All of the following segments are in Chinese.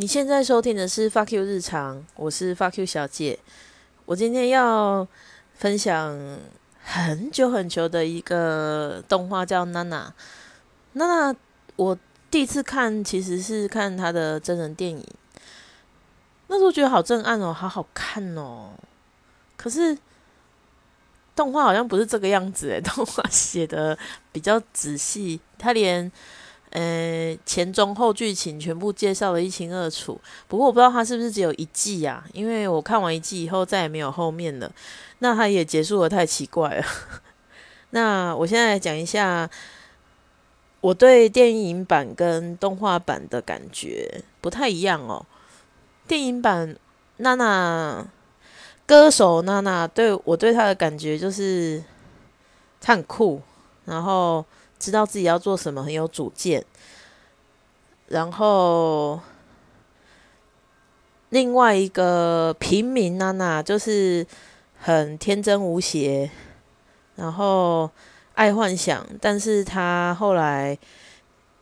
你现在收听的是 Fuck You 日常，我是 Fuck You 小姐。我今天要分享很久很久的一个动画，叫《娜娜》。娜娜，我第一次看其实是看她的真人电影，那时候觉得好震撼哦，好好看哦。可是动画好像不是这个样子诶，动画写的比较仔细，他连。呃，前中后剧情全部介绍的一清二楚。不过我不知道它是不是只有一季啊？因为我看完一季以后再也没有后面了。那它也结束的太奇怪了。那我现在讲一下我对电影版跟动画版的感觉不太一样哦。电影版娜娜歌手娜娜对我对她的感觉就是她很酷，然后。知道自己要做什么，很有主见。然后另外一个平民娜娜就是很天真无邪，然后爱幻想，但是她后来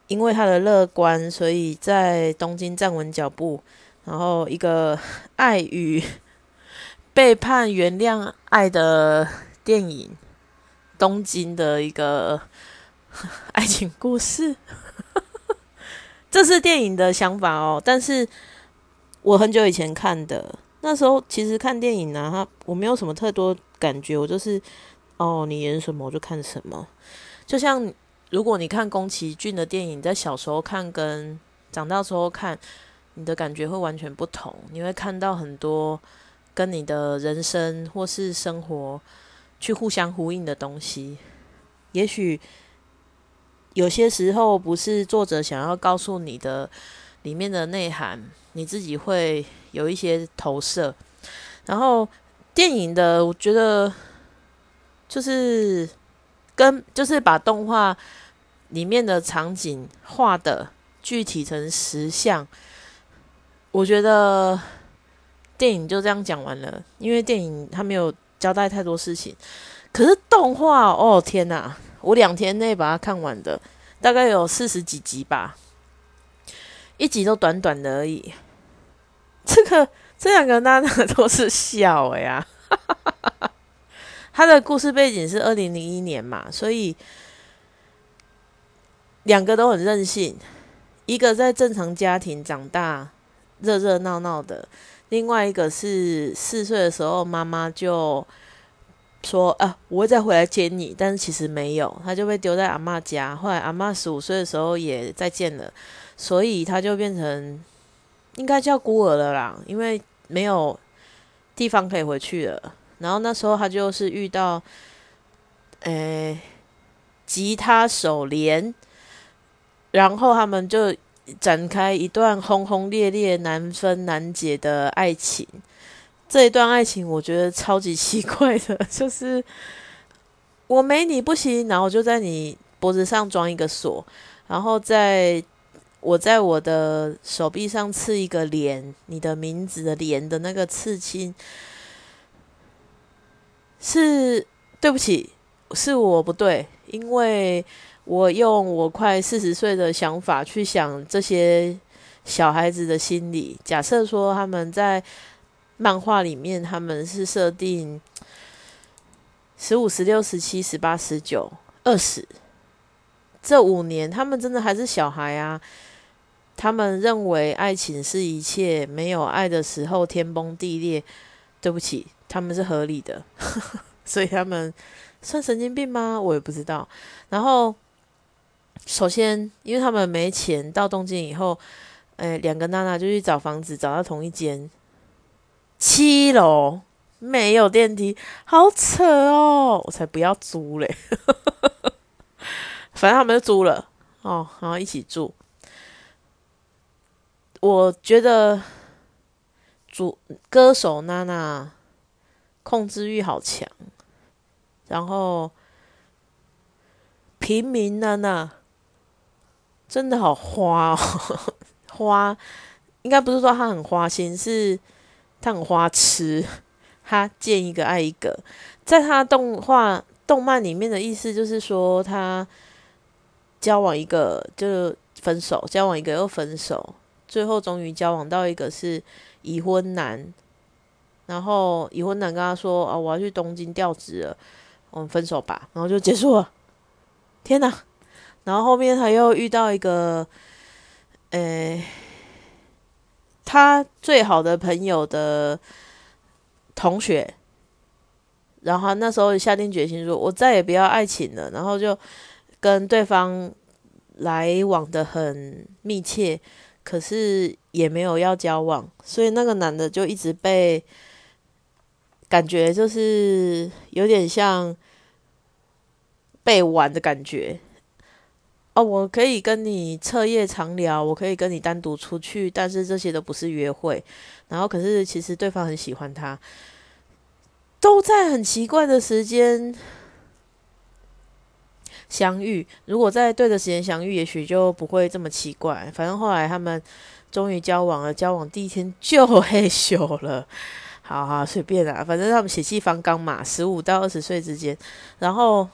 因为她的乐观，所以在东京站稳脚步。然后一个爱与背叛、原谅爱的电影，东京的一个。爱情故事，这是电影的想法哦。但是我很久以前看的，那时候其实看电影呢，我没有什么太多感觉，我就是哦，你演什么我就看什么。就像如果你看宫崎骏的电影，在小时候看跟长大时候看，你的感觉会完全不同。你会看到很多跟你的人生或是生活去互相呼应的东西，也许。有些时候不是作者想要告诉你的里面的内涵，你自己会有一些投射。然后电影的，我觉得就是跟就是把动画里面的场景画的具体成实像。我觉得电影就这样讲完了，因为电影它没有交代太多事情。可是动画，哦天哪！我两天内把它看完的，大概有四十几集吧，一集都短短的而已。这个这两个娜娜都是笑哎呀，他的故事背景是二零零一年嘛，所以两个都很任性，一个在正常家庭长大，热热闹闹的，另外一个是四岁的时候妈妈就。说啊，我会再回来接你，但是其实没有，他就被丢在阿妈家。后来阿妈十五岁的时候也再见了，所以他就变成应该叫孤儿了啦，因为没有地方可以回去了。然后那时候他就是遇到，诶，吉他手连，然后他们就展开一段轰轰烈烈、难分难解的爱情。这一段爱情我觉得超级奇怪的，就是我没你不行，然后就在你脖子上装一个锁，然后在我在我的手臂上刺一个连，你的名字的连的那个刺青，是对不起，是我不对，因为我用我快四十岁的想法去想这些小孩子的心理，假设说他们在。漫画里面他们是设定十五、十六、十七、十八、十九、二十这五年，他们真的还是小孩啊。他们认为爱情是一切，没有爱的时候天崩地裂。对不起，他们是合理的，所以他们算神经病吗？我也不知道。然后，首先，因为他们没钱，到东京以后，哎，两个娜娜就去找房子，找到同一间。七楼没有电梯，好扯哦！我才不要租嘞，反正他们就租了哦，然后一起住。我觉得主歌手娜娜控制欲好强，然后平民娜娜真的好花哦，花应该不是说她很花心，是。他很花痴，他见一个爱一个，在他动画动漫里面的意思就是说，他交往一个就分手，交往一个又分手，最后终于交往到一个是已婚男，然后已婚男跟他说：“啊，我要去东京调职了，我们分手吧。”然后就结束了。天哪！然后后面他又遇到一个，呃，他最好的朋友的同学，然后那时候下定决心说：“我再也不要爱情了。”然后就跟对方来往的很密切。可是也没有要交往，所以那个男的就一直被感觉就是有点像被玩的感觉。哦，我可以跟你彻夜长聊，我可以跟你单独出去，但是这些都不是约会。然后可是其实对方很喜欢他，都在很奇怪的时间。相遇，如果在对的时间相遇，也许就不会这么奇怪。反正后来他们终于交往了，交往第一天就 嘿咻了。好好随便啦，反正他们血气方刚嘛，十五到二十岁之间。然后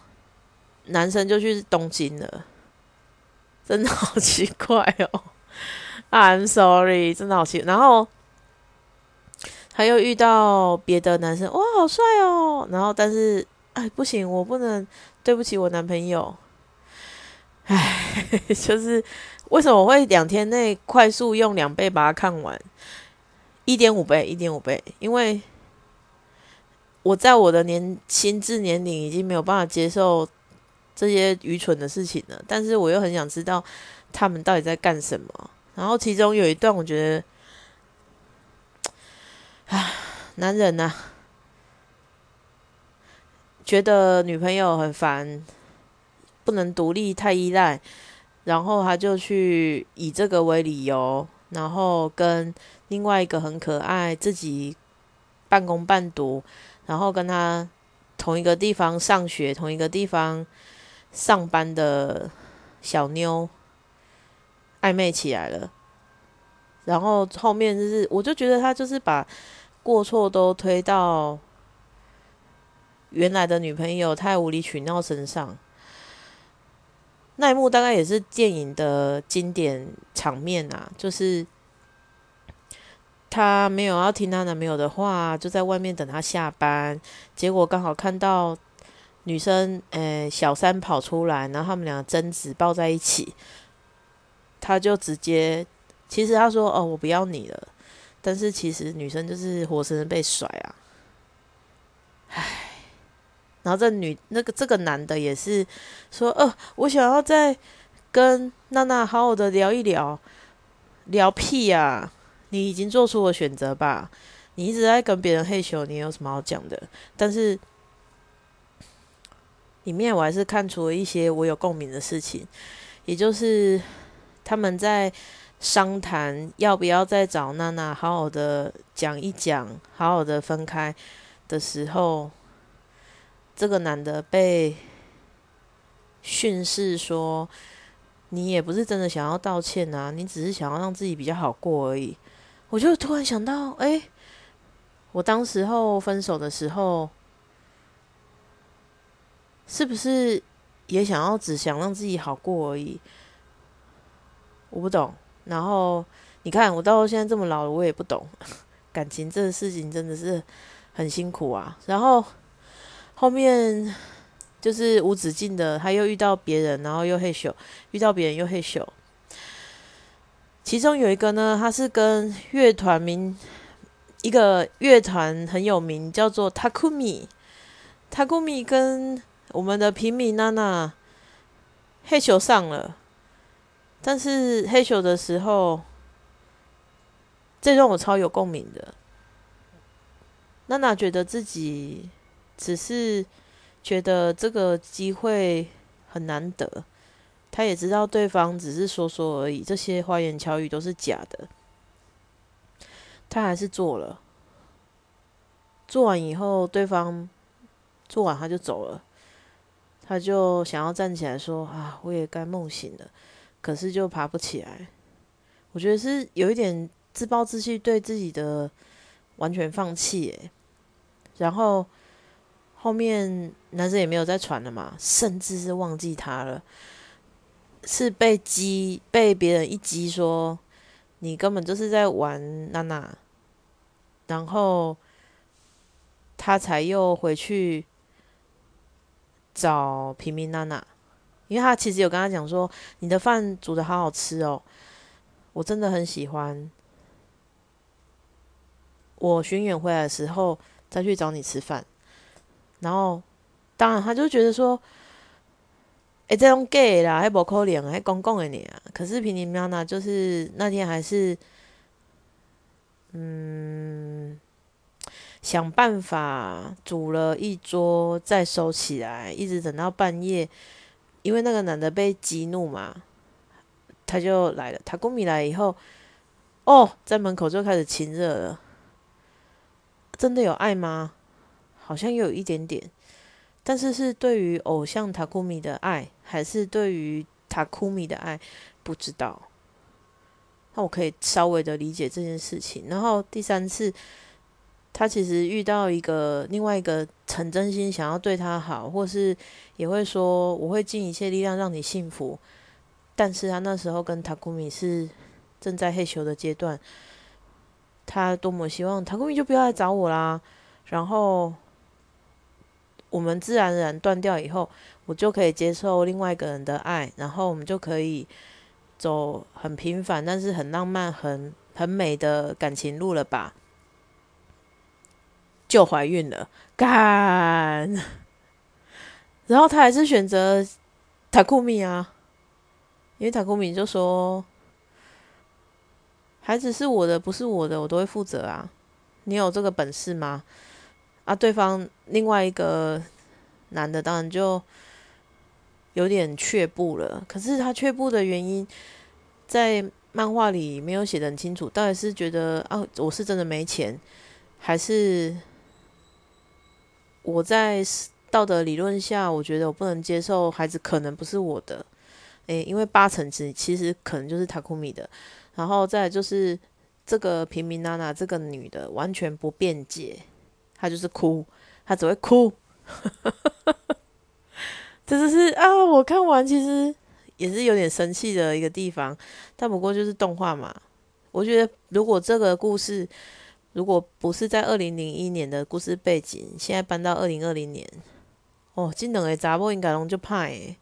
男生就去东京了，真的好奇怪哦。I'm sorry，真的好奇。然后他又遇到别的男生，哇，好帅哦。然后但是。哎，不行，我不能对不起我男朋友。哎，就是为什么我会两天内快速用两倍把它看完？一点五倍，一点五倍，因为我在我的年心智年龄已经没有办法接受这些愚蠢的事情了，但是我又很想知道他们到底在干什么。然后其中有一段，我觉得，唉，男人呐。觉得女朋友很烦，不能独立，太依赖，然后他就去以这个为理由，然后跟另外一个很可爱、自己半工半读，然后跟他同一个地方上学、同一个地方上班的小妞暧昧起来了。然后后面就是，我就觉得他就是把过错都推到。原来的女朋友太无理取闹身上，那一幕大概也是电影的经典场面啊，就是她没有要听她男朋友的话，就在外面等他下班，结果刚好看到女生诶小三跑出来，然后他们俩争执抱在一起，他就直接其实他说哦我不要你了，但是其实女生就是活生生被甩啊，唉。然后这女那个这个男的也是说，呃，我想要再跟娜娜好好的聊一聊，聊屁呀！你已经做出了选择吧？你一直在跟别人嘿咻，你有什么好讲的？但是里面我还是看出了一些我有共鸣的事情，也就是他们在商谈要不要再找娜娜好好的讲一讲，好好的分开的时候。这个男的被训示说：“你也不是真的想要道歉啊，你只是想要让自己比较好过而已。”我就突然想到，哎，我当时候分手的时候，是不是也想要只想让自己好过而已？我不懂。然后你看，我到现在这么老了，我也不懂 感情这个事情，真的是很辛苦啊。然后。后面就是无止境的，他又遇到别人，然后又嘿咻，遇到别人又嘿咻。其中有一个呢，他是跟乐团名一个乐团很有名，叫做 Takumi。Takumi 跟我们的平民娜娜嘿咻上了，但是嘿咻的时候，这让我超有共鸣的。娜娜觉得自己。只是觉得这个机会很难得，她也知道对方只是说说而已，这些花言巧语都是假的，她还是做了。做完以后，对方做完他就走了，他就想要站起来说：“啊，我也该梦醒了。”可是就爬不起来。我觉得是有一点自暴自弃，对自己的完全放弃。诶，然后。后面男生也没有再传了嘛，甚至是忘记他了，是被激被别人一激说你根本就是在玩娜娜，然后他才又回去找平民娜娜，因为他其实有跟他讲说，你的饭煮的好好吃哦，我真的很喜欢。我巡演回来的时候再去找你吃饭，然后当然他就觉得说。哎，这种 gay 啦，还无可能，还公共的你啊。可是平平喵呢，就是那天还是，嗯，想办法煮了一桌，再收起来，一直等到半夜，因为那个男的被激怒嘛，他就来了。他公米来以后，哦，在门口就开始亲热了。真的有爱吗？好像有一点点。但是是对于偶像塔库米的爱，还是对于塔库米的爱，不知道。那我可以稍微的理解这件事情。然后第三次，他其实遇到一个另外一个很真心想要对他好，或是也会说我会尽一切力量让你幸福。但是他那时候跟塔库米是正在害羞的阶段，他多么希望塔库米就不要来找我啦。然后。我们自然而然断掉以后，我就可以接受另外一个人的爱，然后我们就可以走很平凡但是很浪漫、很很美的感情路了吧？就怀孕了，干！然后他还是选择塔库米啊，因为塔库米就说：“孩子是我的，不是我的，我都会负责啊。你有这个本事吗？”啊，对方另外一个男的当然就有点却步了。可是他却步的原因，在漫画里没有写的很清楚，到底是觉得啊，我是真的没钱，还是我在道德理论下，我觉得我不能接受孩子可能不是我的。诶，因为八成其其实可能就是塔库米的。然后再就是这个平民娜娜这个女的完全不辩解。她就是哭，她只会哭，这就是啊！我看完其实也是有点生气的一个地方，但不过就是动画嘛。我觉得如果这个故事如果不是在二零零一年的故事背景，现在搬到二零二零年，哦，这两个查某应该拢就怕诶，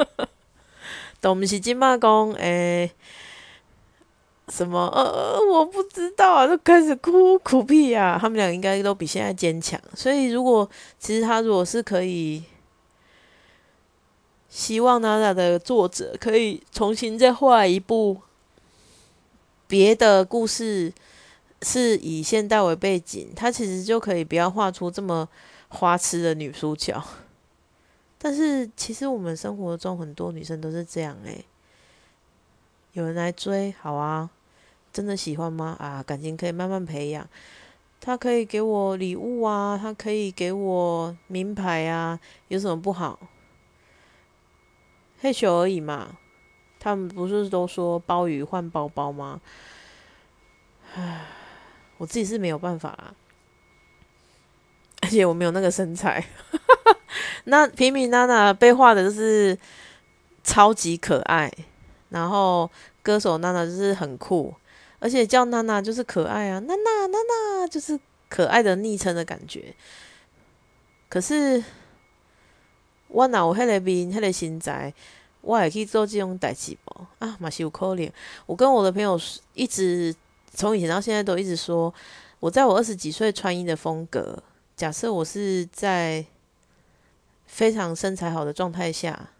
都毋是金马讲诶。什么？呃呃，我不知道啊，就开始哭，苦屁啊！他们俩应该都比现在坚强。所以，如果其实他如果是可以，希望娜娜的作者可以重新再画一部别的故事，是以现代为背景，他其实就可以不要画出这么花痴的女主角。但是，其实我们生活中很多女生都是这样诶。有人来追，好啊，真的喜欢吗？啊，感情可以慢慢培养。他可以给我礼物啊，他可以给我名牌啊，有什么不好？害羞而已嘛。他们不是都说鲍鱼换包包吗？唉，我自己是没有办法啦，而且我没有那个身材。那平平娜娜被画的就是超级可爱。然后歌手娜娜就是很酷，而且叫娜娜就是可爱啊，娜娜娜娜就是可爱的昵称的感觉。可是我哪有迄个面、迄个身材，我也可以做这种代志不？啊，马修可怜。我跟我的朋友一直从以前到现在都一直说，我在我二十几岁穿衣的风格，假设我是在非常身材好的状态下。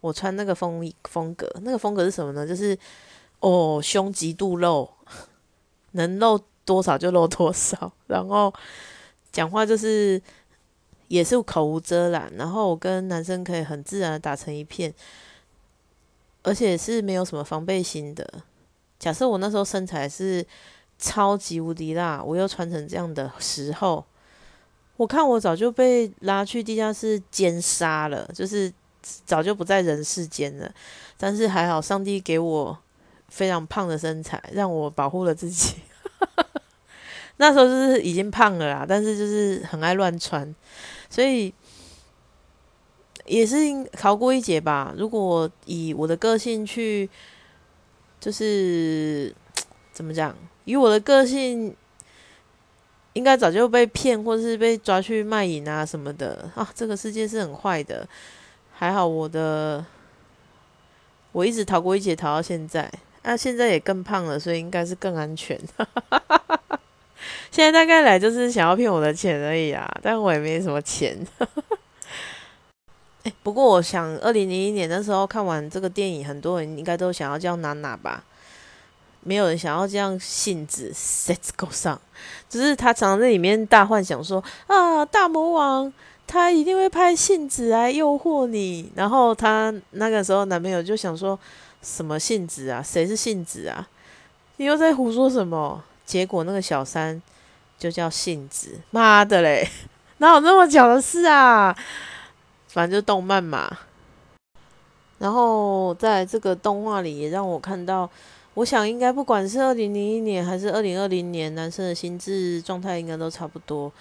我穿那个风风格，那个风格是什么呢？就是哦，胸极度露，能露多少就露多少，然后讲话就是也是口无遮拦，然后我跟男生可以很自然的打成一片，而且是没有什么防备心的。假设我那时候身材是超级无敌辣，我又穿成这样的时候，我看我早就被拉去地下室奸杀了，就是。早就不在人世间了，但是还好，上帝给我非常胖的身材，让我保护了自己。那时候就是已经胖了啦，但是就是很爱乱穿，所以也是逃过一劫吧。如果以我的个性去，就是 怎么讲？以我的个性，应该早就被骗，或者是被抓去卖淫啊什么的啊。这个世界是很坏的，还好我的我一直逃过一劫，逃到现在。那现在也更胖了，所以应该是更安全。现在大概来就是想要骗我的钱而已啊，但我也没什么钱。哎，不过我想，二零零一年那时候看完这个电影，很多人应该都想要叫娜娜吧？没有人想要这样性子 set go 上，只是他常常在里面大幻想说啊，大魔王他一定会派信子来诱惑你。然后他那个时候男朋友就想说。什么性子啊？谁是性子啊？你又在胡说什么？结果那个小三就叫性子，妈的嘞！哪有那么巧的事啊？反正就动漫嘛。然后在这个动画里，也让我看到，我想应该不管是二零零一年还是二零二零年，男生的心智状态应该都差不多。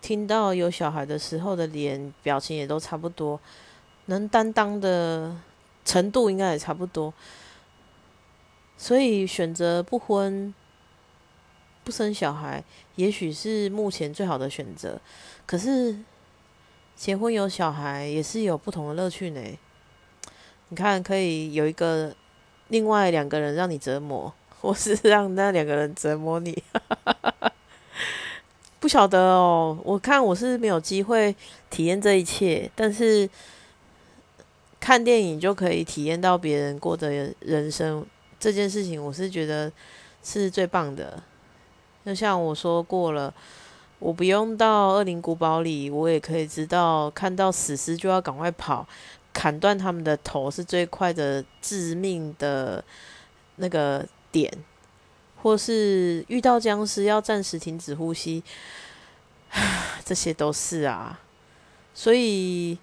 听到有小孩的时候的脸表情也都差不多，能担当的。程度应该也差不多，所以选择不婚、不生小孩，也许是目前最好的选择。可是结婚有小孩也是有不同的乐趣呢。你看，可以有一个另外两个人让你折磨，或是 让那两个人折磨你。不晓得哦，我看我是没有机会体验这一切，但是。看电影就可以体验到别人过的人生这件事情，我是觉得是最棒的。就像我说过了，我不用到恶灵古堡里，我也可以知道，看到死尸就要赶快跑，砍断他们的头是最快的致命的那个点，或是遇到僵尸要暂时停止呼吸，这些都是啊，所以。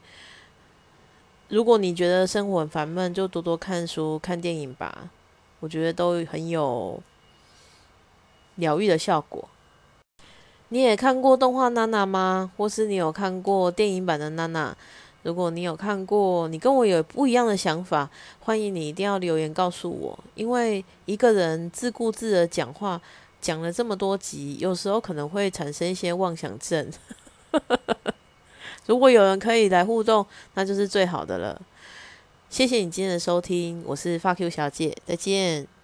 如果你觉得生活很烦闷，就多多看书、看电影吧。我觉得都很有疗愈的效果。你也看过动画《娜娜》吗？或是你有看过电影版的《娜娜》？如果你有看过，你跟我有不一样的想法，欢迎你一定要留言告诉我。因为一个人自顾自的讲话，讲了这么多集，有时候可能会产生一些妄想症。如果有人可以来互动，那就是最好的了。谢谢你今天的收听，我是发 Q 小姐，再见。